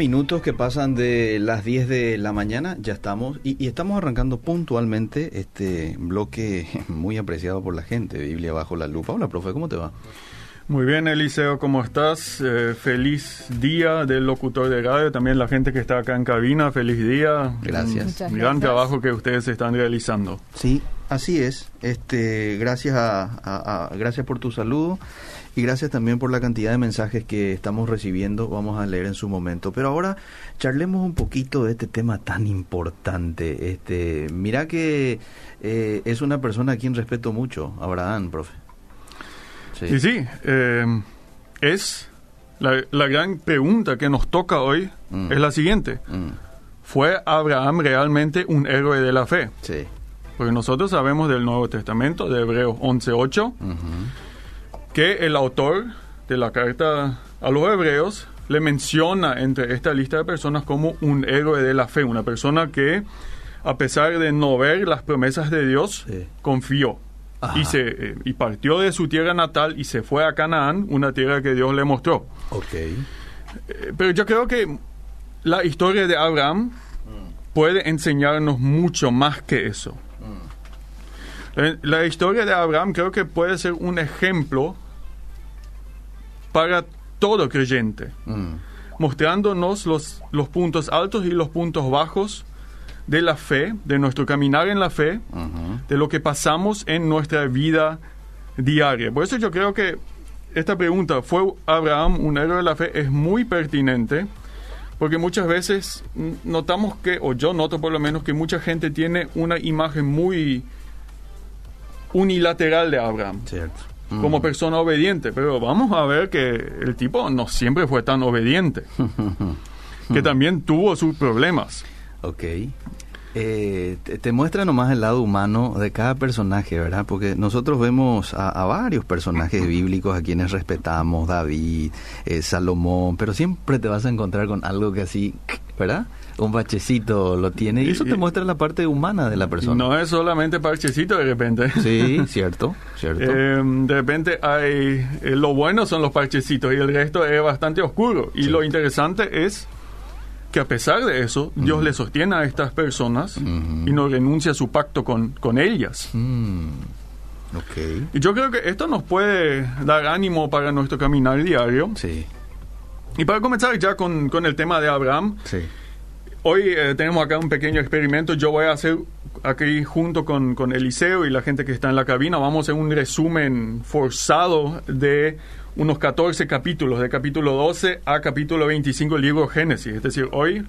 30 minutos que pasan de las 10 de la mañana, ya estamos, y, y, estamos arrancando puntualmente este bloque muy apreciado por la gente, Biblia bajo la lupa. Hola, profe, ¿cómo te va? Muy bien, Eliseo, ¿cómo estás? Eh, feliz día del locutor de radio, también la gente que está acá en cabina, feliz día. Gracias. Un gran gracias. trabajo que ustedes están realizando. Sí, así es. Este, gracias a, a, a, gracias por tu saludo y gracias también por la cantidad de mensajes que estamos recibiendo. Vamos a leer en su momento. Pero ahora charlemos un poquito de este tema tan importante. Este, mira que eh, es una persona a quien respeto mucho, Abraham, profe. Sí, sí, eh, es la, la, gran pregunta que nos toca hoy mm. es la siguiente. Mm. ¿Fue Abraham realmente un héroe de la fe? Sí. Porque nosotros sabemos del Nuevo Testamento, de Hebreos 11.8, uh -huh. que el autor de la carta a los hebreos le menciona entre esta lista de personas como un héroe de la fe, una persona que a pesar de no ver las promesas de Dios, sí. confió. Y, se, eh, y partió de su tierra natal y se fue a Canaán, una tierra que Dios le mostró. Ok. Eh, pero yo creo que la historia de Abraham mm. puede enseñarnos mucho más que eso. La, la, historia de Abraham creo que puede ser un ejemplo para todo creyente, mm. mostrándonos los, los puntos altos y los puntos bajos de la fe, de nuestro caminar en la fe, uh -huh. de lo que pasamos en nuestra vida diaria. Por eso yo creo que esta pregunta, ¿fue Abraham un héroe de la fe? es muy pertinente, porque muchas veces notamos que, o yo noto por lo menos, que mucha gente tiene una imagen muy unilateral de Abraham. Cierto. Como mm. persona obediente, pero vamos a ver que el tipo no siempre fue tan obediente, que también tuvo sus problemas. Ok. Eh, te, te, muestra nomás el lado humano de cada personaje, ¿verdad? Porque nosotros vemos a, a varios personajes bíblicos a quienes respetamos, David, eh, Salomón, pero siempre te vas a encontrar con algo que así, ¿verdad? Un bachecito lo tiene y eso te muestra la parte humana de la persona. No es solamente parchecito de repente. Sí, cierto, cierto. Eh, de repente hay, eh, lo bueno son los parchecitos y el resto es bastante oscuro. Y sí. lo interesante es que a pesar de eso, Dios mm. le sostiene a estas personas y no renuncia a su pacto con, con ellas. Mm. Okay. Y yo creo que esto nos puede dar ánimo para nuestro caminar diario. Sí. Y para comenzar ya con, con el tema de Abraham, sí. Hoy eh, tenemos acá un pequeño experimento. Yo voy a hacer aquí junto con, con Eliseo y la gente que está en la cabina, vamos a hacer un resumen forzado de unos 14 capítulos, de capítulo 12 a capítulo 25 del libro Génesis. Es decir, hoy,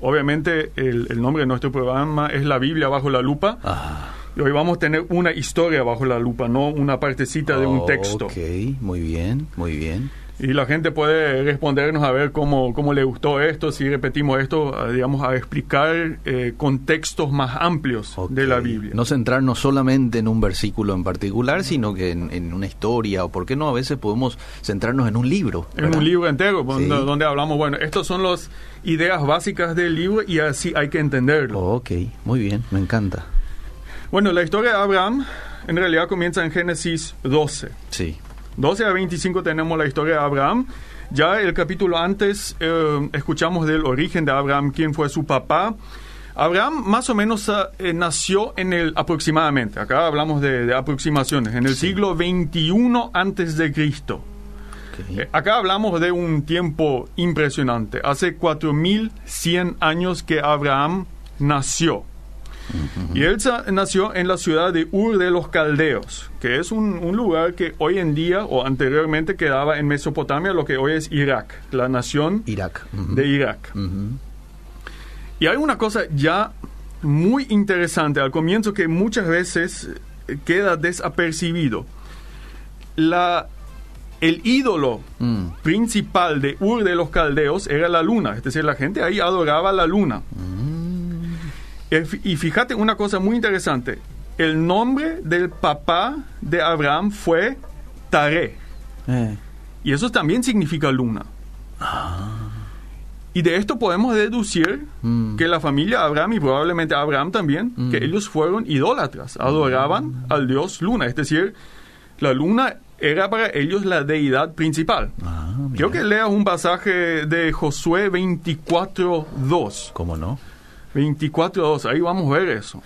obviamente, el, el nombre de nuestro programa es La Biblia bajo la lupa. Ah. Y hoy vamos a tener una historia bajo la lupa, no una partecita de un texto. Ok, muy bien, muy bien. Y la gente puede respondernos a ver cómo, cómo le gustó esto, si repetimos esto, digamos, a explicar eh, contextos más amplios okay. de la Biblia. No centrarnos solamente en un versículo en particular, sino que en, en, una historia, o por qué no, a veces podemos centrarnos en un libro. ¿verdad? En un libro entero, sí. donde, donde, hablamos, bueno, estas son las ideas básicas del libro y así hay que entenderlo. Oh, ok, muy bien, me encanta. Bueno, la historia de Abraham en realidad comienza en Génesis 12. Sí. 12 a 25 tenemos la historia de Abraham. Ya el capítulo antes eh, escuchamos del origen de Abraham, quién fue su papá. Abraham más o menos eh, nació en el aproximadamente, acá hablamos de, de aproximaciones, en el sí. siglo 21 antes de Cristo. Okay. Eh, acá hablamos de un tiempo impresionante. Hace 4100 años que Abraham nació. Uh -huh. Y él nació en la ciudad de Ur de los Caldeos, que es un, un, lugar que hoy en día o anteriormente quedaba en Mesopotamia, lo que hoy es Irak, la nación Irak. Uh -huh. de Irak. Uh -huh. Y hay una cosa ya muy interesante al comienzo que muchas veces queda desapercibido. La, el ídolo mm. principal de Ur de los Caldeos era la luna, es decir, la gente ahí adoraba la luna. Mm. Y fíjate una cosa muy interesante. El nombre del papá de Abraham fue Tare. Eh. Y eso también significa luna. Ah. Y de esto podemos deducir mm. que la familia Abraham y probablemente Abraham también, mm. que ellos fueron idólatras, adoraban mm. al dios luna. Es decir, la luna era para ellos la deidad principal. Ah, que leas un pasaje de Josué 24.2. ¿Cómo no? 24.2, ahí vamos a ver eso.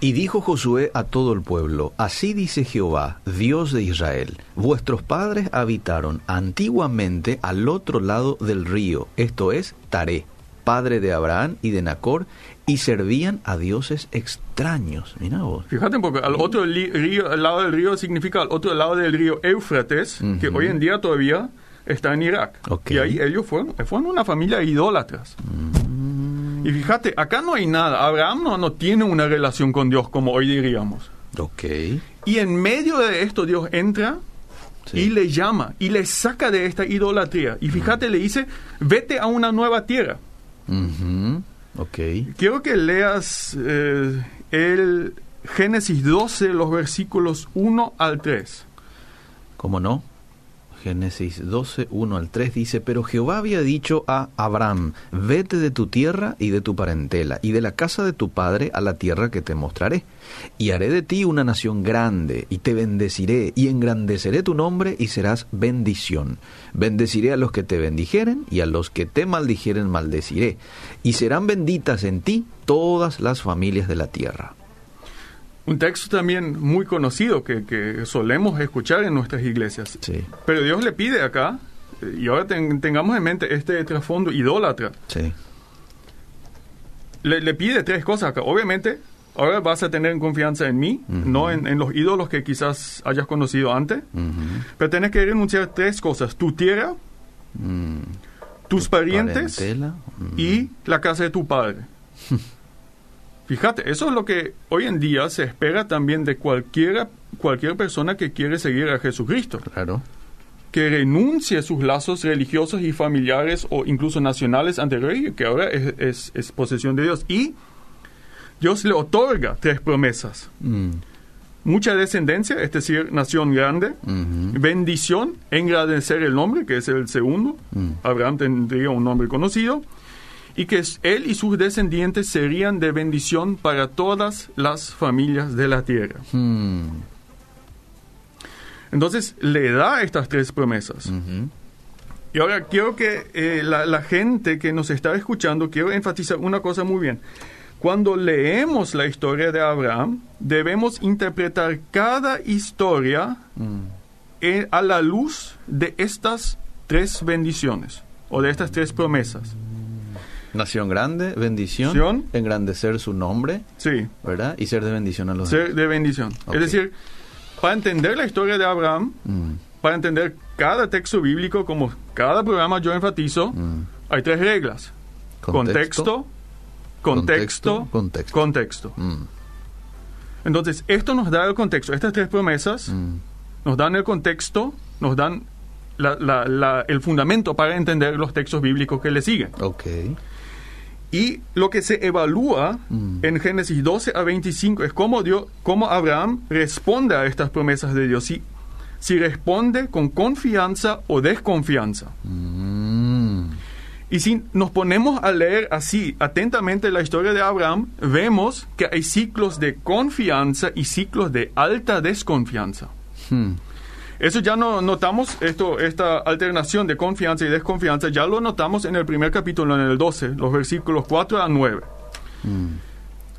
Y dijo Josué a todo el pueblo, Así dice Jehová, Dios de Israel, vuestros padres habitaron antiguamente al otro lado del río, esto es Taré, padre de Abraham y de Nacor, y servían a dioses extraños. Mira vos. Fíjate, porque al otro li- río, al lado del río significa al otro lado del río Éufrates, que hoy en día todavía está en Irak. Y ahí ellos fueron, fueron una familia de idólatras. Y fíjate, acá no hay nada. Abraham no, no tiene una relación con Dios como hoy diríamos. Ok. Y en medio de esto Dios entra Sí. y le llama y le saca de esta idolatría. Y fíjate, le dice, vete a una nueva tierra. Ujú. Ok. Quiero que leas eh, el Génesis 12, los versículos 1 al 3. ¿Cómo no? Génesis 12, 1 al 3 dice, pero Jehová había dicho a Abraham, vete de tu tierra y de tu parentela y de la casa de tu padre a la tierra que te mostraré. Y haré de ti una nación grande y te bendeciré y engrandeceré tu nombre y serás bendición. Bendeciré a los que te bendijeren y a los que te maldijeren maldeciré. Y serán benditas en ti todas las familias de la tierra. Un texto también muy conocido que, que solemos escuchar en nuestras iglesias. Sí, Pero Dios le pide acá, eh, y ahora ten- tengamos en mente este trasfondo idólatra, sí. le, le pide tres cosas acá. Obviamente, ahora vas a tener confianza en mí, no en, en los ídolos que quizás hayas conocido antes, pero tienes que renunciar a tres cosas. Tu tierra, Mm. tus parientes Parentela. Mm. y la casa de tu padre. Fíjate, eso es lo que hoy en día se espera también de cualquiera, cualquier persona que quiere seguir a Jesucristo. Claro. que renuncie a sus lazos religiosos y familiares o incluso nacionales anteriores, que ahora es, es- es posesión de Dios. Y Dios le otorga tres promesas. Mm. Mucha descendencia, es decir, nación grande. Bendición, engrandecer el nombre, que es el segundo. Mm. Abraham tendría un nombre conocido. Y que él y sus descendientes serían de bendición para todas las familias de la tierra. Mm. Entonces le da estas tres promesas. Ujú. Y ahora quiero que eh, la, la gente que nos está escuchando, quiero enfatizar una cosa muy bien. Cuando leemos la historia de Abraham, debemos interpretar cada historia Mm. eh, a la luz de estas tres bendiciones o de estas tres promesas. Nación grande, bendición, engrandecer su nombre, Sí, ¿verdad? Y ser de bendición a los demás. ser de bendición. Es decir, para entender la historia de Abraham, Mm. para entender cada texto bíblico, como cada programa yo enfatizo, Mm. hay tres reglas. Contexto, contexto, Contexto. contexto. Mm. Entonces, esto nos da el contexto. Estas tres promesas nos dan el contexto, nos dan la- la- la- el fundamento para entender los textos bíblicos que le siguen. Ok. Y lo que se evalúa Mm. en Génesis 12 a 25 es cómo, Dios, cómo Abraham responde a estas promesas de Dios. Si, si responde con confianza o desconfianza. Mm. Y si nos ponemos a leer así atentamente la historia de Abraham, vemos que hay ciclos de confianza y ciclos de alta desconfianza. Mm. Eso ya no notamos, esto, esta alternación de confianza y desconfianza, ya lo notamos en el primer capítulo, en el 12, los versículos 4 a 9. Mm.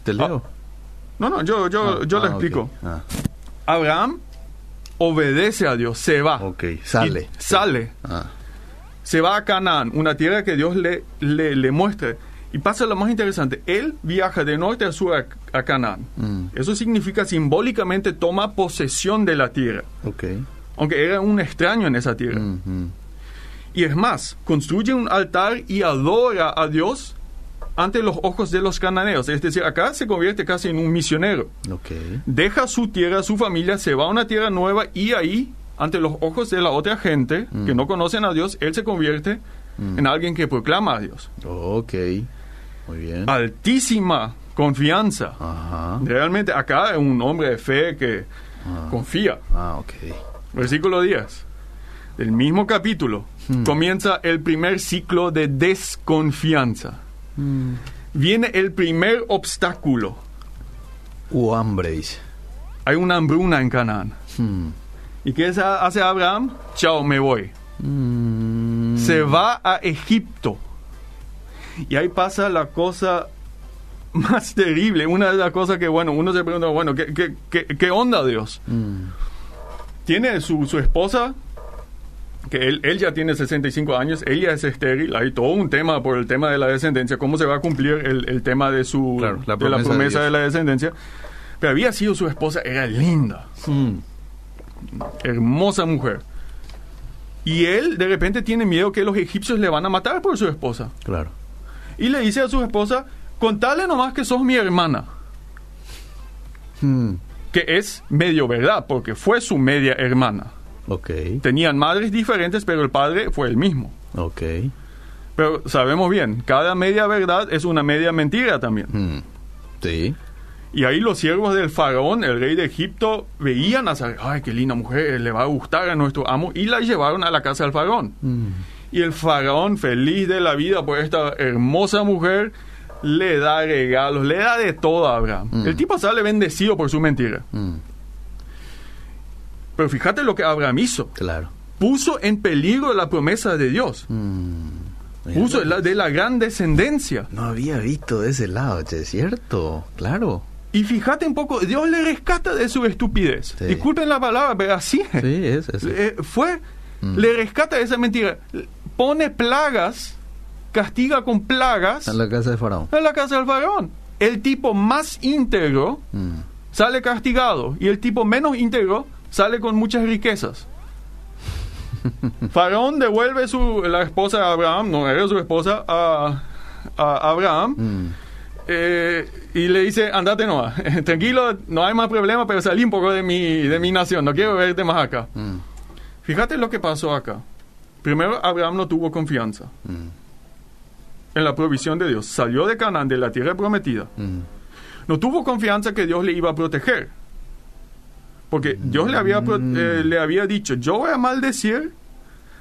¿Te leo? No, no, yo, yo, Ah, yo lo ah, ok. explico. Ah, Abraham obedece a Dios, se va. ok, sale. Sale. Ah. se va a Canaán, una tierra que Dios le, le, le muestra. Y pasa lo más interesante, él viaja de norte a sur a, a Canaán. Mm. Eso significa simbólicamente toma posesión de la tierra, Ok. Aunque era un extraño en esa tierra. Mm, mm. Y es más, construye un altar y adora a Dios ante los ojos de los cananeos. Es decir, acá se convierte casi en un misionero. Ok. Deja su tierra, su familia, se va a una tierra nueva y ahí, ante los ojos de la otra gente Mm. que no conocen a Dios, él se convierte Mm. en alguien que proclama a Dios. Ok. Muy bien. Altísima confianza. Ajá. Realmente acá es un hombre de fe que Ah. confía. Ah, ok. Versículo 10. Del mismo capítulo Hmm. comienza el primer ciclo de desconfianza. Viene el primer obstáculo. U hambreis. Hay una hambruna en Canaán. Mm. ¿Y qué hace Abraham? Chao, me voy. Se va a Egipto. Y ahí pasa la cosa más terrible. Una de las cosas que, bueno, uno se pregunta, bueno, ¿qué, qué, qué, qué onda Dios? Tiene su, su esposa, que él, él ya tiene 65 años, ella es estéril, hay todo un tema por el tema de la descendencia, cómo se va a cumplir el, el tema de su Claro, la de la promesa de promesa de, la descendencia. Pero había sido su esposa, era linda, Mm. hermosa mujer. Y él de repente tiene miedo que los egipcios le van a matar por su esposa. Claro. Y le dice a su esposa, contale nomás que sos mi hermana. Mm. Que es medio verdad, porque fue su media hermana. Ok, Tenían madres diferentes, pero el padre fue el mismo. ok. Pero sabemos bien, cada media verdad es una media mentira también. Mm. Sí. Y ahí los siervos del faraón, el rey de Egipto, veían a saber, ay, qué linda mujer, le va a gustar a nuestro amo, y la llevaron a la casa del faraón. Mm. Y el faraón, feliz de la vida por esta hermosa mujer, le da regalos, le da de todo a Abraham. Mm. El tipo sale bendecido por su mentira. Mm. Pero fíjate lo que Abraham hizo. Claro. Puso en peligro la promesa de Dios. Mm. Puso de la, de la gran descendencia. No había visto de ese lado, che, ¿cierto? Claro. Y fíjate un poco, Dios le rescata de su estupidez. Sí. Disculpen la palabra, pero así es. Sí, es, es. Eh, fue, Mm. le rescata de esa mentira. Pone plagas, castiga con plagas En la casa de Faraón. en la casa del faraón. El tipo más íntegro Mm. sale castigado y el tipo menos íntegro sale con muchas riquezas. Faraón devuelve su, la esposa de Abraham, no era su esposa, a, a Abraham. Mm. Eh, y le dice, andate no, tranquilo, no hay más problema, pero salí un poco de mi, de mi nación, no quiero verte más acá. Mm. Fíjate lo que pasó acá. Primero, Abraham no tuvo confianza Mm. En la provisión de Dios. Salió de Canaán, de la tierra prometida. Mm. No tuvo confianza que Dios le iba a proteger. Porque Dios le había, Mm. eh, le había dicho, yo voy a maldecir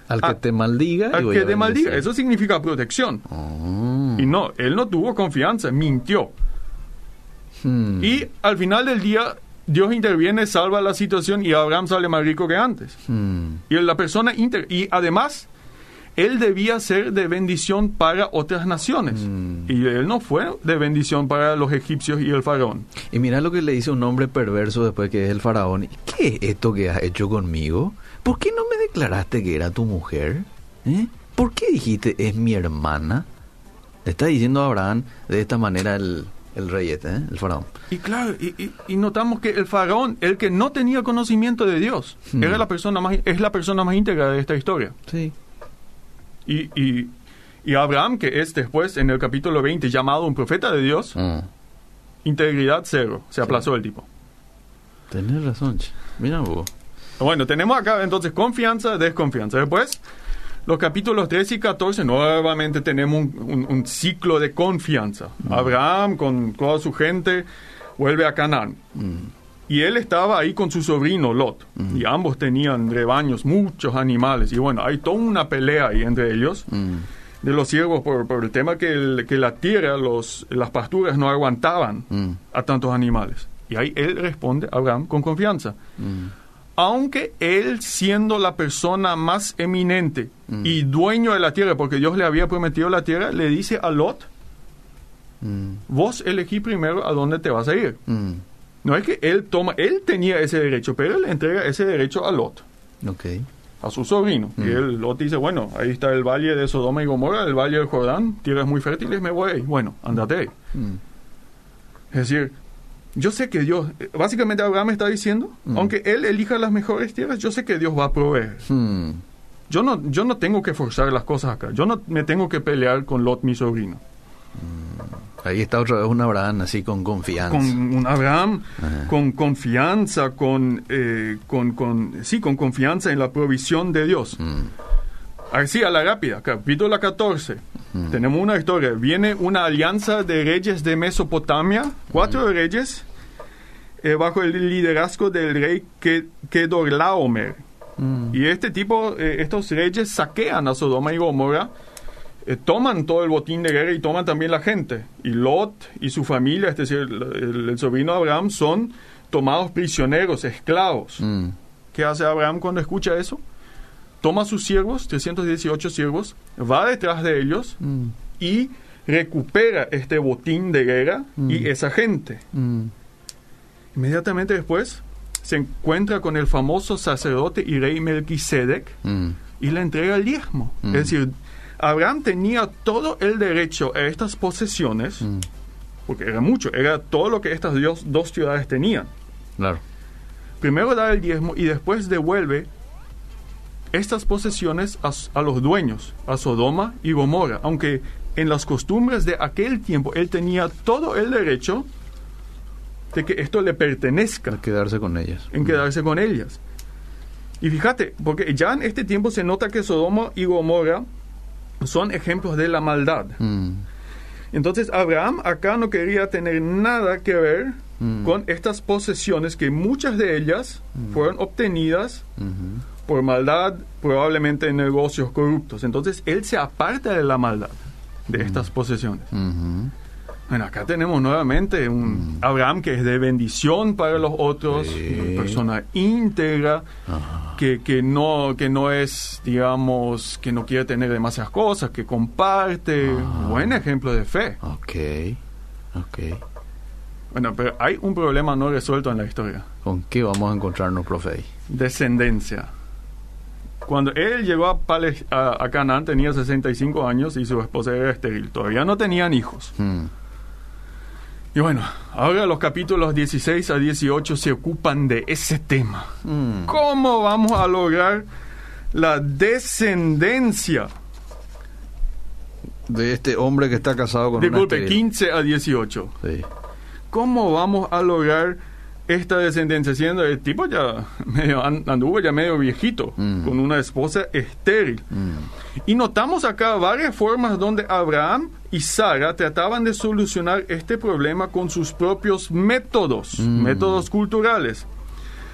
Al que te maldiga. al que te maldiga. Eso significa protección. Oh. Y no, él no tuvo confianza, mintió. Mm. Y al final del día, Dios interviene, salva la situación y Abraham sale más rico que antes. Mm. Y la persona íntegra. Y además, él debía ser de bendición para otras naciones. Mm. Y él no fue de bendición para los egipcios y el faraón. Y mira lo que le dice un hombre perverso después que es el faraón. ¿Qué es esto que has hecho conmigo? ¿Por qué no me declaraste que era tu mujer? ¿Eh? ¿Por qué dijiste es mi hermana? Le está diciendo a Abraham de esta manera el, el rey este, ¿eh? el faraón. Y claro, y, y- y notamos que el faraón, el que no tenía conocimiento de Dios, Hmm. era la persona más, es la persona más íntegra de esta historia. Sí. Y, y, y Abraham, que es después en el capítulo 20 llamado un profeta de Dios, Ah, integridad cero, se aplazó el tipo. tenés razón. Mira vos. Bueno, tenemos acá entonces confianza, desconfianza. Después, los capítulos 13 y 14, nuevamente tenemos un, un- un ciclo de confianza. Abraham con toda su gente vuelve a Canaán. Mm. Y él estaba ahí con su sobrino Lot. Y ambos tenían rebaños, muchos animales. Y bueno, hay toda una pelea ahí entre ellos de los siervos por, por el tema que, el- que la tierra, los, las pasturas no aguantaban a tantos animales. Y ahí él responde a Abraham con confianza. Aunque él siendo la persona más eminente y dueño de la tierra, porque Dios le había prometido la tierra, le dice a Lot, vos elegí primero a dónde te vas a ir. No es que él toma, él tenía ese derecho, pero él le entrega ese derecho a Lot, Ok. a su sobrino. Y Mm. él, Lot dice, bueno, ahí está el valle de Sodoma y Gomorra, el valle del Jordán, tierras muy fértiles, me voy ahí. Bueno, andate ahí. Mm. Es decir, yo sé que Dios, básicamente Abraham está diciendo, Mm. aunque él elija las mejores tierras, yo sé que Dios va a proveer. Mm. Yo no, yo no tengo que forzar las cosas acá. Yo no me tengo que pelear con Lot, mi sobrino. Ahí está otra vez un Abraham así con confianza. Con un Abraham, Ajá. con confianza, con, eh, con, con, sí, con confianza en la provisión de Dios. Mm. Así, a la rápida, capítulo 14. Mm. Tenemos una historia. Viene una alianza de reyes de Mesopotamia, cuatro reyes, eh, bajo el liderazgo del rey Ke- Kedorlaomer. Mm. Y este tipo, eh, estos reyes saquean a Sodoma y Gomorra, eh, toman todo el botín de guerra y toman también la gente. Y Lot y su familia, es decir, el, el- sobrino de Abraham, son tomados prisioneros, esclavos. Mm. ¿Qué hace Abraham cuando escucha eso? Toma sus siervos, 318 siervos, va detrás de ellos Mm. y recupera este botín de guerra y Mm. esa gente. Mm. Inmediatamente después se encuentra con el famoso sacerdote y rey Melquisedec Mm. y le entrega el diezmo. Mm. Es decir, Abraham tenía todo el derecho a estas posesiones, Mm. porque era mucho, era todo lo que estas dos ciudades tenían. Claro. Primero da el diezmo y después devuelve estas posesiones a, los dueños, a Sodoma y Gomorra, aunque en las costumbres de aquel tiempo él tenía todo el derecho de que esto le pertenezca A quedarse con ellas. en quedarse con ellas. Y fíjate, porque ya en este tiempo se nota que Sodoma y Gomorra son ejemplos de la maldad. Mm. Entonces Abraham acá no quería tener nada que ver Mm. con estas posesiones que muchas de ellas fueron obtenidas Ujú. por maldad, probablemente en negocios corruptos. Entonces él se aparta de la maldad de estas posesiones. Ujú. Bueno, acá tenemos nuevamente un Abraham que es de bendición para los otros, Sí. una persona íntegra, que, que, no, que no es, digamos, que no quiere tener demasiadas cosas, que comparte. Ah. Buen ejemplo de fe. Ok. Ok. Bueno, pero hay un problema no resuelto en la historia. ¿Con qué vamos a encontrarnos, profe? Descendencia. Cuando él llegó a, Pales- a, a Canaán tenía 65 años y su esposa era estéril. Todavía no tenían hijos. Mm. Y bueno, ahora los capítulos 16 a 18 se ocupan de ese tema. Mm. ¿Cómo vamos a lograr la descendencia? De este hombre que está casado con una Disculpe, estéril. 15 a 18. Sí. ¿Cómo vamos a lograr esta descendencia? Siendo el tipo ya medio, an- anduvo ya medio viejito, Mm. con una esposa estéril. Mm. Y notamos acá varias formas donde Abraham y Sara trataban de solucionar este problema con sus propios métodos, Mm. métodos culturales.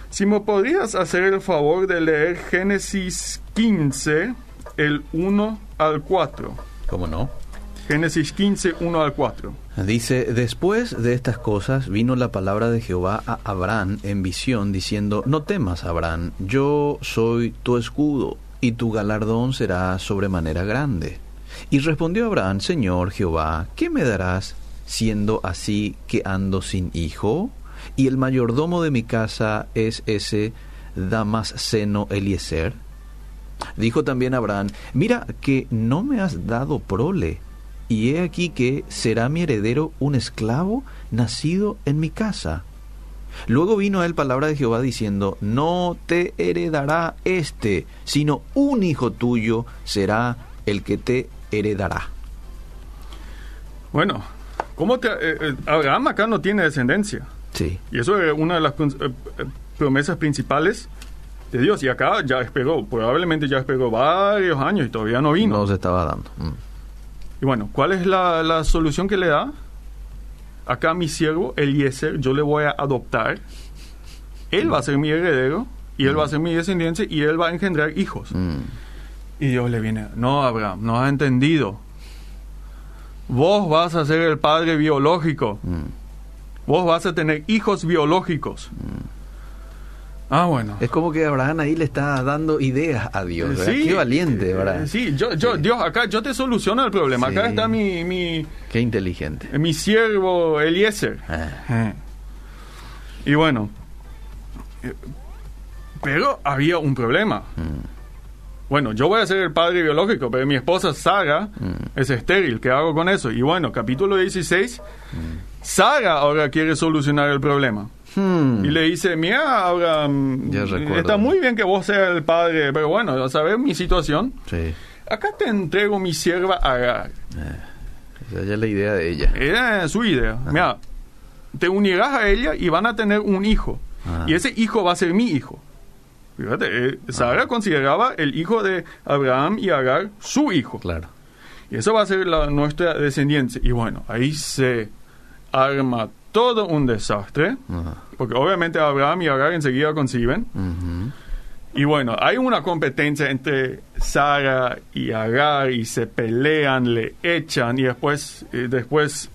Si me podrías hacer el favor de leer Génesis 15, el 1 al 4. ¿Cómo no? Génesis 15, 1 al 4. Dice, después de estas cosas vino la palabra de Jehová a Abraham en visión, diciendo, no temas, Abraham, yo soy tu escudo, y tu galardón será sobremanera grande. Y respondió Abraham, Señor Jehová, ¿qué me darás siendo así que ando sin hijo? Y el mayordomo de mi casa es ese Damasceno Eliezer. Dijo también Abraham, mira que no me has dado prole, y he aquí que será mi heredero un esclavo nacido en mi casa. Luego vino a él palabra de Jehová diciendo, no te heredará este, sino un hijo tuyo será el que te heredará. Bueno, ¿cómo te- eh, eh, Abraham acá no tiene descendencia. Sí. Y eso es una de las eh, promesas principales de Dios. Y acá ya esperó, probablemente ya esperó varios años y todavía no vino. No se estaba dando. Mm. Y bueno, ¿cuál es la, la solución que le da? Acá mi siervo, Eliezer, yo le voy a adoptar. Él va a ser mi heredero y él va a ser mi descendiente y él va a engendrar hijos. Mm. Y Dios le viene, no, Abraham, no has entendido. Vos vas a ser el padre biológico. Mm. Vos vas a tener hijos biológicos. Ah, bueno. Es como que Abraham ahí le está dando ideas a Dios. ¿verdad? Sí, Qué valiente, eh, ¿verdad? Sí, yo, yo, Sí. Dios, acá yo te soluciono el problema. Acá está mi, mi, Qué inteligente. mi siervo Eliezer. Ah. Y bueno, eh, pero había un problema. Mm. Bueno, yo voy a ser el padre biológico, pero mi esposa Sara Mm. es estéril. ¿Qué hago con eso? Y bueno, capítulo 16, Mm. Sara ahora quiere solucionar el problema. Hmm. Y le dice, mira, Ya recuerdo. está muy bien que vos seas el padre, pero bueno, ¿sabes mi situación? Sí. Acá te entrego mi sierva Agar. Esa ya es la idea de ella. Era su idea. Mira, te unirás a ella y van a tener un hijo. Ah. Y ese hijo va a ser mi hijo. Fíjate, eh, Sara consideraba el hijo de Abraham y Agar su hijo. Claro. Y eso va a ser la, nuestra descendencia. Y bueno, ahí se arma todo un desastre. Ajá. Porque obviamente Abraham y Agar enseguida conciben. Y bueno, hay una competencia entre Sara y Agar y se pelean, le echan y después, eh, después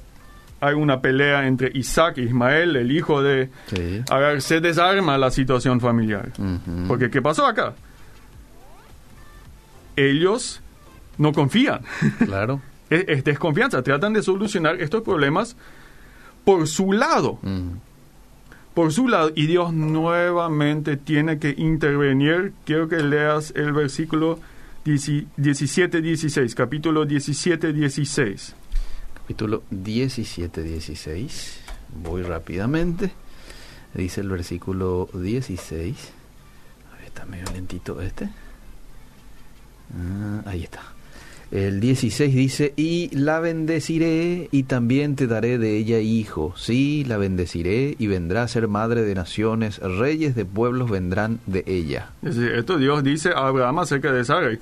hay una pelea entre Isaac e Ismael, el hijo de Sí. Agar, se desarma la situación familiar. Porque ¿qué pasó acá? Ellos no confían. Claro. es, es desconfianza. Tratan de solucionar estos problemas por su lado. Mm. Por su lado. Y Dios nuevamente tiene que intervenir. Quiero que leas el versículo 17-16. Capítulo 17-16. Capítulo 17, 16. Voy rápidamente. Dice el versículo 16. A ver, está medio lentito este. Ah, ahí está. El 16 dice, y la bendeciré y también te daré de ella hijo. Sí, la bendeciré y vendrá a ser madre de naciones, reyes de pueblos vendrán de ella. Es decir, esto Dios dice a Abraham acerca de Sarai.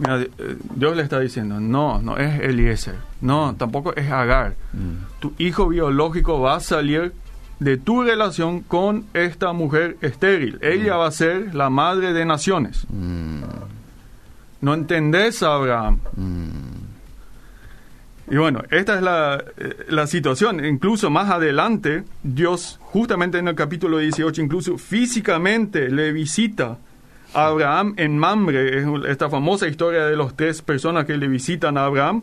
Mira, eh, Dios le está diciendo, no, no es Eliezer, no, tampoco es Agar. Mm, Tu hijo biológico va a salir de tu relación con esta mujer estéril. Ella va a ser la madre de naciones. mm, ¿No entendés, Abraham? mm. Y bueno, esta es la, eh, la situación. Incluso más adelante, Dios, justamente en el capítulo 18, incluso físicamente le visita a Abraham en Mamre. Es esta famosa historia de los tres personas que le visitan a Abraham.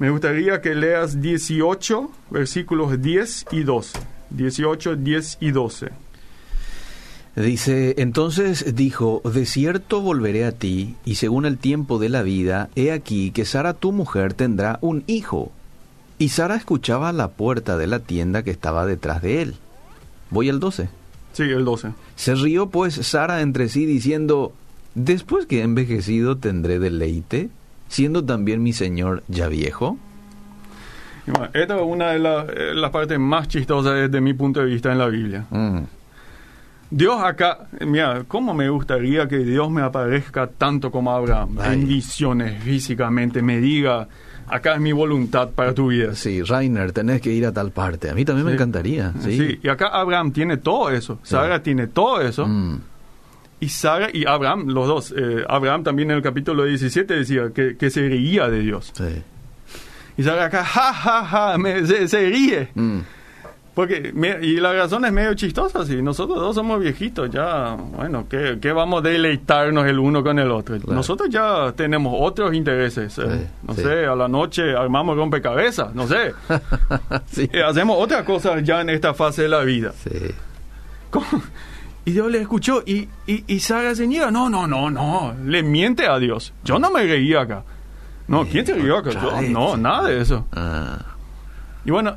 Me gustaría que leas 18, versículos 10 y 12. 18, 10 y 12. Dice, entonces dijo, de cierto volveré a ti, y según el tiempo de la vida, he aquí que Sara tu mujer tendrá un hijo. Y Sara escuchaba a la puerta de la tienda que estaba detrás de él. Voy al 12. Sí, el 12. Se rió pues Sara entre sí diciendo, después que he envejecido tendré deleite, siendo también mi señor ya viejo. Bueno, esta es una de la- eh, las partes más chistosas desde mi punto de vista en la Biblia. Mm, Dios acá, mira, ¿cómo me gustaría que Dios me aparezca tanto como Abraham? Ay. En visiones, físicamente, me diga, acá es mi voluntad para tu vida. Sí, Rainer, tenés que ir a tal parte. A mí también me encantaría. Sí. Sí, y acá Abraham tiene todo eso, Sara tiene todo eso, Mm, y Sara y Abraham, los dos, eh, Abraham también en el capítulo 17 decía que, que se reía de Dios. sí. Y Sara acá, ja, ja, ja, me- se, se ríe. Mm, Porque, y la razón es medio chistosa, sí. Nosotros dos somos viejitos, ya, bueno, ¿qué, qué vamos a deleitarnos el uno con el otro? Claro. Nosotros ya tenemos otros intereses. eh, Sí, no sí. sé, a la noche armamos rompecabezas, no sé. sí. Eh, hacemos otras cosas ya en esta fase de la vida. Sí. ¿Cómo? Y Dios le escuchó y, y, y Sara se niega. No, no, no, no. Le miente a Dios. Yo no me reía acá. No, ¿quién se rió acá? Yo, no, nada de eso. Ah, Y bueno,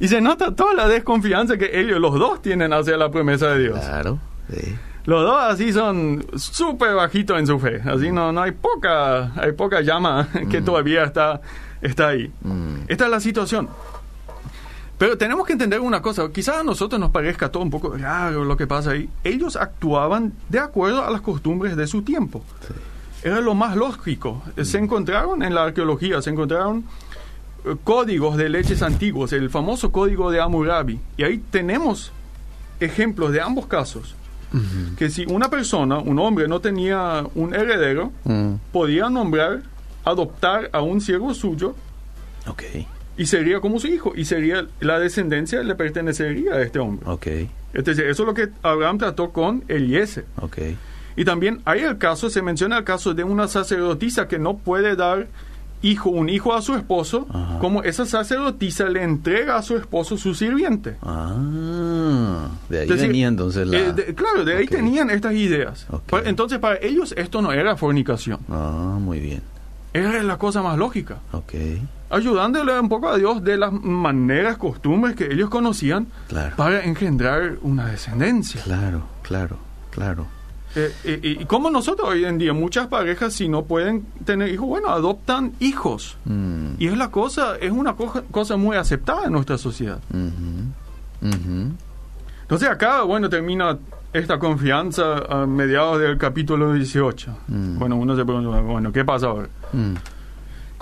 y se nota toda la desconfianza que ellos, los dos, tienen hacia la promesa de Dios. claro. Sí. Los dos así son súper bajitos en su fe. Así no, no hay poca, hay poca llama que todavía está, está ahí. Mm, Esta es la situación. Pero tenemos que entender una cosa, quizás a nosotros nos parezca todo un poco raro lo que pasa ahí. Ellos actuaban de acuerdo a las costumbres de su tiempo. sí. Era lo más lógico. Se encontraron en la arqueología, se encontraron códigos de leches antiguos, el famoso código de Hammurabi. Y ahí tenemos ejemplos de ambos casos. Que si una persona, un hombre, no tenía un heredero, Mm, podía nombrar, adoptar a un siervo suyo ok, y sería como su hijo. Y sería la descendencia le pertenecería a este hombre. eso es lo que Abraham trató con Eliezer. ok. Y también hay el caso, se menciona el caso de una sacerdotisa que no puede dar hijo, un hijo a su esposo, Ajá. como esa sacerdotisa le entrega a su esposo su sirviente. Ah, de ahí decir, venía entonces la... eh, de- claro, de ahí tenían estas ideas. Pa- Entonces, para ellos esto no era fornicación, Ah, muy bien. era la cosa más lógica. Ok, Ayudándole un poco a Dios de las maneras, costumbres que ellos conocían claro. para engendrar una descendencia. Claro, claro, claro. Eh, eh, y como nosotros hoy en día, muchas parejas, si no pueden tener hijos, bueno, adoptan hijos. Mm, Y es la cosa, es una cosa, cosa muy aceptada en nuestra sociedad. Entonces acá, bueno, termina esta confianza a mediados del capítulo 18. Mm. Bueno, uno se pregunta, bueno, ¿qué pasa ahora? Mm,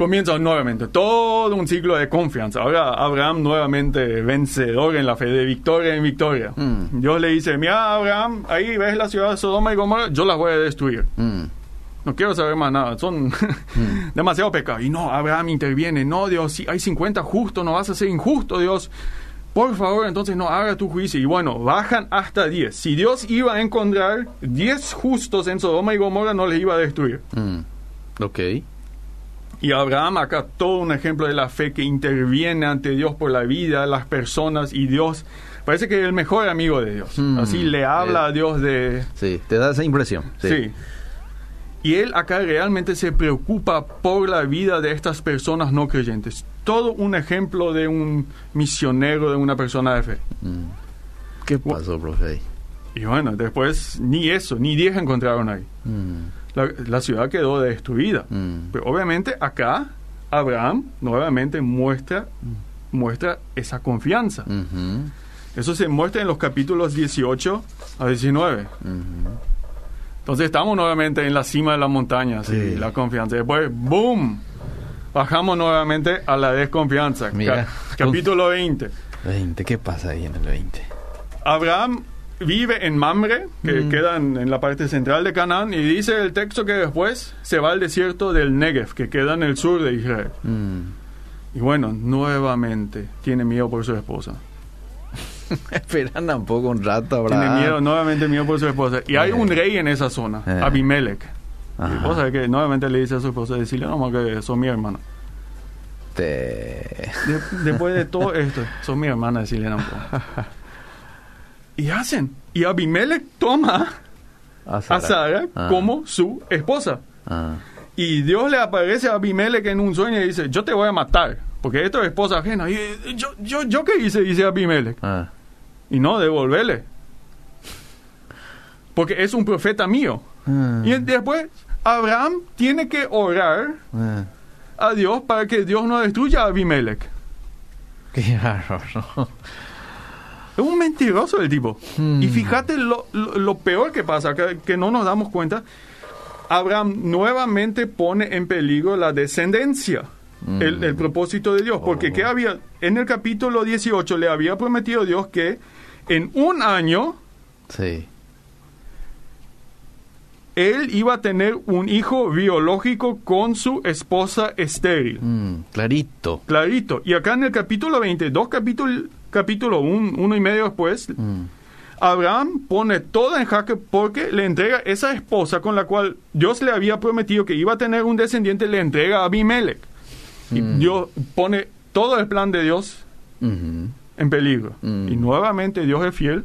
Comienza nuevamente todo un ciclo de confianza. Ahora Abraham nuevamente vencedor en la fe, de victoria en victoria. Mm. Dios le dice, mira Abraham, ahí ves la ciudad de Sodoma y Gomorra, yo las voy a destruir. mm, no quiero saber más nada, son demasiado pecados. Y no, Abraham interviene, no, Dios, si hay 50 justos, no vas a ser injusto, Dios. Por favor, entonces no haga tu juicio. Y bueno, bajan hasta 10. Si Dios iba a encontrar 10 justos en Sodoma y Gomorra, no les iba a destruir. Mm. Ok. Y Abraham acá todo un ejemplo de la fe que interviene ante Dios por la vida, las personas y Dios. Parece que es el mejor amigo de Dios. Mm. Así le habla Eh. a Dios de... Sí, te da esa impresión. Sí. Y él acá realmente se preocupa por la vida de estas personas no creyentes. Todo un ejemplo de un misionero, de una persona de fe. Mm. ¿Qué pasó, profe? Y bueno, después ni eso, ni 10 encontraron ahí. Mm. La, la ciudad quedó destruida. Mm. Pero obviamente acá Abraham nuevamente muestra, muestra esa confianza. Eso se muestra en los capítulos 18 a 19. Ujú. Entonces estamos nuevamente en la cima de la montaña, sí, Sí. la confianza. Después, ¡boom! Bajamos nuevamente a la desconfianza. Mira. Ca- capítulo 20. 20, ¿qué pasa ahí en el 20? Abraham vive en Mamre, que Mm. queda en, en la parte central de Canaán, y dice el texto que después se va al desierto del Negev, que queda en el sur de Israel. Mm. Y bueno, nuevamente tiene miedo por su esposa. Esperan un poco un rato, Abraham. Tiene miedo, nuevamente miedo por su esposa. Y hay Eh. un rey en esa zona, Eh. Abimelech. Y Ajá. vos sabés que nuevamente le dice a su esposa, decirle nomás que son mi hermana. Te... De- después de todo esto, son mi hermana, decirle nomás. Y hacen. Y Abimelech toma A a Sara Ah. como su esposa. Ah. Y Dios le aparece a Abimelech en un sueño y dice, yo te voy a matar, porque esto es esposa ajena. Y eh, yo, yo, yo qué hice, dice Abimelech. Ah. Y no, devolverle. Porque es un profeta mío. Y después Abraham tiene que orar a Dios para que Dios no destruya a Abimelech. Qué bárbaro. Es un mentiroso el tipo. Hmm. Y fíjate lo, lo- lo peor que pasa, que, que no nos damos cuenta. Abraham nuevamente pone en peligro la descendencia, Mm. el, el propósito de Dios. Porque Oh. ¿qué había? En el capítulo 18 le había prometido Dios que en un año Sí. él iba a tener un hijo biológico con su esposa estéril. Mm, clarito. Clarito. Y acá en el capítulo 20, dos capítulos, capítulo un, uno y medio después, Mm. Abraham pone todo en jaque porque le entrega esa esposa con la cual Dios le había prometido que iba a tener un descendiente, le entrega a Abimelech. Y Mm. Dios pone todo el plan de Dios Ujú. en peligro. Mm. Y nuevamente Dios es fiel,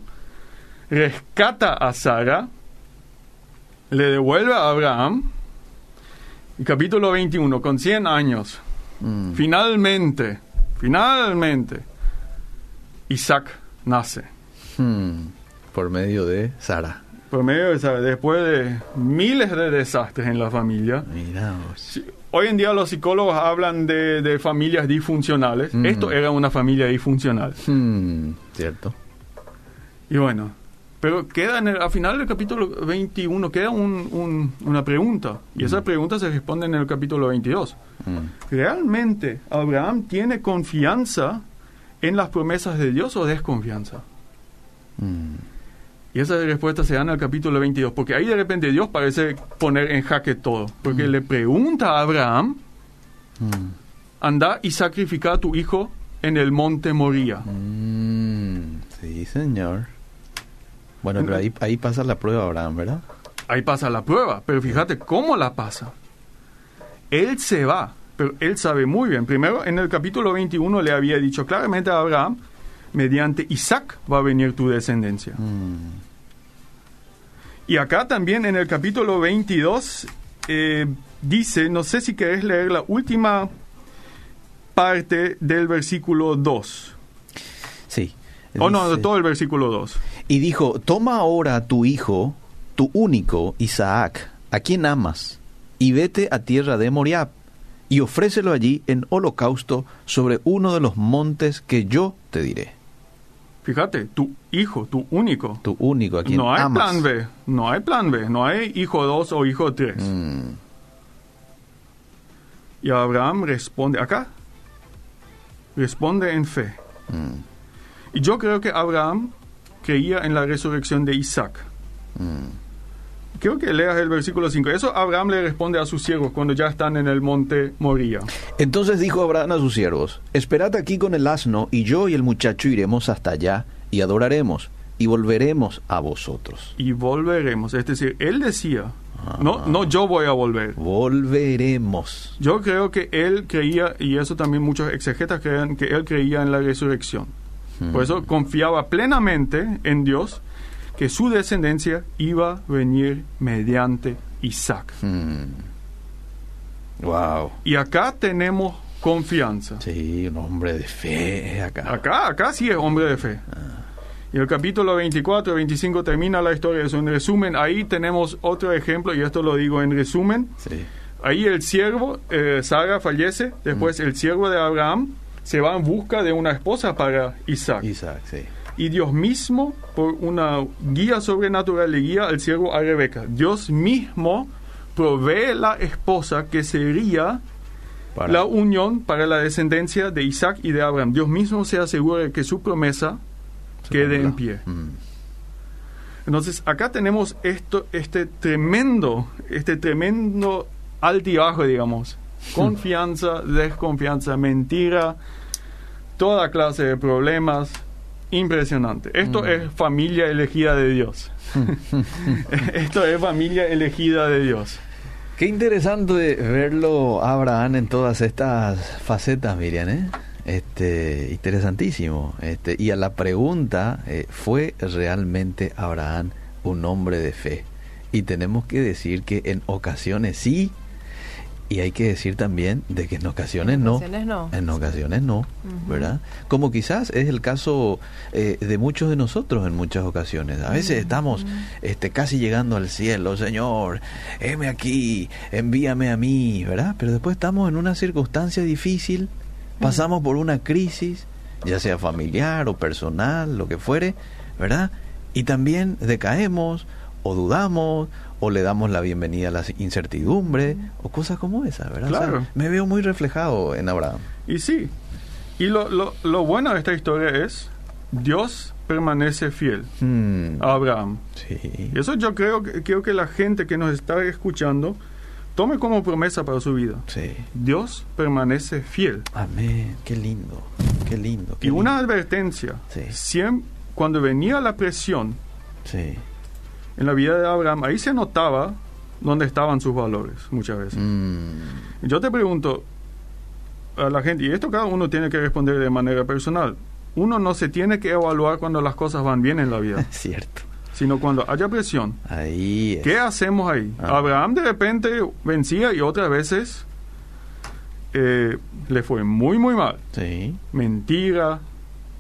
rescata a Sara, le devuelve a Abraham. Y capítulo 21, con 100 años, Mm. finalmente, finalmente, Isaac nace. Mm. Por medio de Sara. Por medio de Sara, después de miles de desastres en la familia. Mira vos. Sí, Hoy en día los psicólogos hablan de, de familias disfuncionales. Mm. Esto era una familia disfuncional. Mm, Cierto. Y bueno, pero queda en el, al final del capítulo 21, queda un- un- una pregunta. Y esa pregunta se responde en el capítulo 22. Mm. ¿Realmente Abraham tiene confianza en las promesas de Dios o desconfianza? Mm. Y esa respuesta se da en el capítulo 22, porque ahí de repente Dios parece poner en jaque todo. Porque le pregunta a Abraham, Mm. anda y sacrifica a tu hijo en el monte Moría. Mm, Sí, señor. Bueno, pero ahí, ahí pasa la prueba, Abraham, ¿verdad? Ahí pasa la prueba, pero fíjate cómo la pasa. Él se va, pero él sabe muy bien. Primero, en el capítulo 21 le había dicho claramente a Abraham, mediante Isaac va a venir tu descendencia. Mm. Y acá también en el capítulo 22 eh, dice, no sé si querés leer la última parte del versículo 2. Sí. O Oh, no, todo el versículo 2. Y dijo, toma ahora a tu hijo, tu único, Isaac, a quien amas, y vete a tierra de Moriab, y ofrécelo allí en holocausto sobre uno de los montes que yo te diré. Fíjate, tu hijo, tu único. Tu único, a quien No hay amas. plan B, no hay plan B, no hay hijo 2 o hijo 3. Mm, Y Abraham responde, acá, responde en fe. mm, Y yo creo que Abraham creía en la resurrección de Isaac. mm. Creo que leas el versículo 5. Eso Abraham le responde a sus siervos cuando ya están en el monte Moría. Entonces dijo Abraham a sus siervos, Esperad aquí con el asno, y yo y el muchacho iremos hasta allá, y adoraremos, y volveremos a vosotros. Y volveremos. Es decir, él decía, no, no yo voy a volver. Volveremos. Yo creo que él creía, y eso también muchos exegetas creen, que él creía en la resurrección. Por eso confiaba plenamente en Dios que su descendencia iba a venir mediante Isaac. Wow. Y acá tenemos confianza. Sí, un hombre de fe acá. Acá, acá sí es hombre de fe. Y el capítulo 24 y 25 termina la historia de eso. En resumen, ahí tenemos otro ejemplo, y esto lo digo en resumen. Sí. Ahí el siervo, eh, Sara fallece, después el siervo de Abraham se va en busca de una esposa para Isaac. Isaac, sí. Y Dios mismo, por una guía sobrenatural, le guía al siervo a Rebeca. Dios mismo provee la esposa que sería Para- la unión para la descendencia de Isaac y de Abraham. Dios mismo se asegura de que su promesa se quede en pie. Mm. Entonces, acá tenemos esto, este tremendo, este tremendo altibajo, digamos. Confianza, desconfianza, mentira, toda clase de problemas. Impresionante. Esto es familia elegida de Dios. Esto es familia elegida de Dios. Qué interesante verlo a Abraham en todas estas facetas, Miriam, ¿eh? Este, interesantísimo. Este, y a la pregunta, eh, ¿fue realmente Abraham un hombre de fe? Y tenemos que decir que en ocasiones sí, y hay que decir también de que en ocasiones, En no. ocasiones no. En ocasiones no. ¿verdad? Como quizás es el caso eh, de muchos de nosotros en muchas ocasiones. A veces estamos este, casi llegando al cielo, Señor, heme aquí, envíame a mí, ¿verdad? Pero después estamos en una circunstancia difícil, pasamos por una crisis, ya sea familiar o personal, lo que fuere, ¿verdad? Y también decaemos o dudamos o le damos la bienvenida a la incertidumbre o cosas como esas, ¿verdad? O sea, Claro. me veo muy reflejado en Abraham. Y sí. Y lo, lo, lo bueno de esta historia es, Dios permanece fiel Hmm, a Abraham. sí. Y eso yo creo que, creo que la gente que nos está escuchando tome como promesa para su vida. Sí. Dios permanece fiel. Amén. Qué lindo. Qué lindo. qué Y una advertencia, Sí. siem- cuando venía la presión Sí. En la vida de Abraham, ahí se notaba dónde estaban sus valores muchas veces. Mm, Yo te pregunto a la gente, y esto cada uno tiene que responder de manera personal, uno no se tiene que evaluar cuando las cosas van bien en la vida, cierto. sino cuando haya presión. Ahí es. ¿Qué hacemos ahí? Ah. Abraham de repente vencía y otras veces eh, le fue muy, muy mal. Sí. Mentira,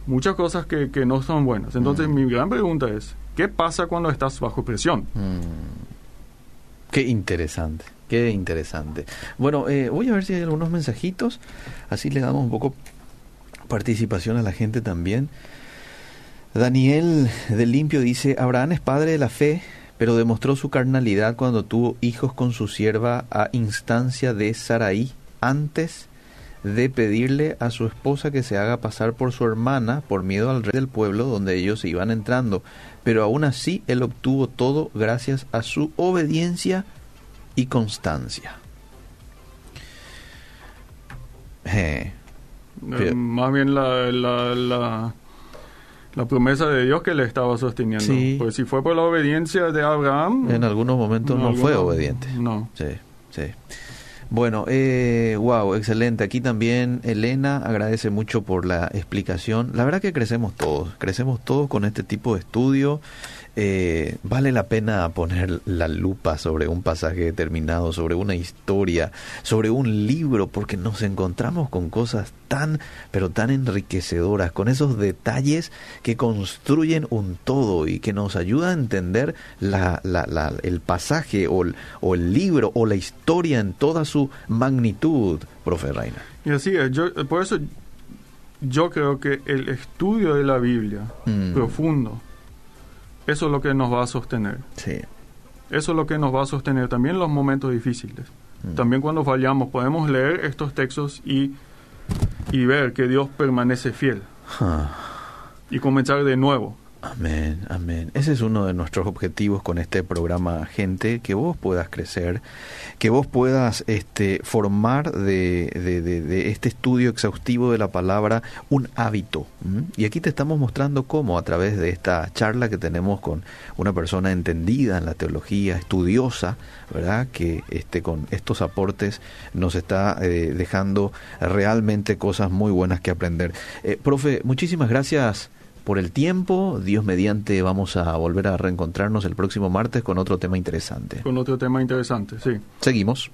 muchas cosas que, que no son buenas. Entonces mi gran pregunta es, ¿qué pasa cuando estás bajo presión? Mm. Qué interesante. Qué interesante. Bueno, eh, voy a ver si hay algunos mensajitos. Así le damos un poco participación a la gente también. Daniel del Limpio dice, Abraham es padre de la fe, pero demostró su carnalidad cuando tuvo hijos con su sierva a instancia de Saraí, antes de pedirle a su esposa que se haga pasar por su hermana por miedo al rey del pueblo donde ellos se iban entrando. Pero aún así él obtuvo todo gracias a su obediencia y constancia. Eh, Eh, más bien la, la, la, la promesa de Dios que le estaba sosteniendo. Sí. Pues si fue por la obediencia de Abraham... en algunos momentos no, fue obediente. No. Sí, sí. Bueno, eh, wow, excelente. Aquí también Elena agradece mucho por la explicación. La verdad que crecemos todos, crecemos todos con este tipo de estudio. Eh, vale la pena poner la lupa sobre un pasaje determinado, sobre una historia, sobre un libro, porque nos encontramos con cosas tan, pero tan enriquecedoras, con esos detalles que construyen un todo y que nos ayuda a entender la, la- la- el pasaje o el, o el libro o la historia en toda su magnitud, profe Reina. Y así es. Yo, por eso yo creo que el estudio de la Biblia Mm. profundo, eso es lo que nos va a sostener. Sí. Eso es lo que nos va a sostener también en los momentos difíciles. Mm. También cuando fallamos podemos leer estos textos y, y ver que Dios permanece fiel Ah, y comenzar de nuevo. Amén, amén. Ese es uno de nuestros objetivos con este programa, gente, que vos puedas crecer, que vos puedas este, formar de, de, este estudio exhaustivo de la palabra un hábito. Y aquí te estamos mostrando cómo a través de esta charla que tenemos con una persona entendida en la teología, estudiosa, ¿verdad? Que este, con estos aportes nos está eh, dejando realmente cosas muy buenas que aprender. Eh, profe, muchísimas gracias por el tiempo. Dios mediante vamos a volver a reencontrarnos el próximo martes con otro tema interesante. Con otro tema interesante, sí. Seguimos.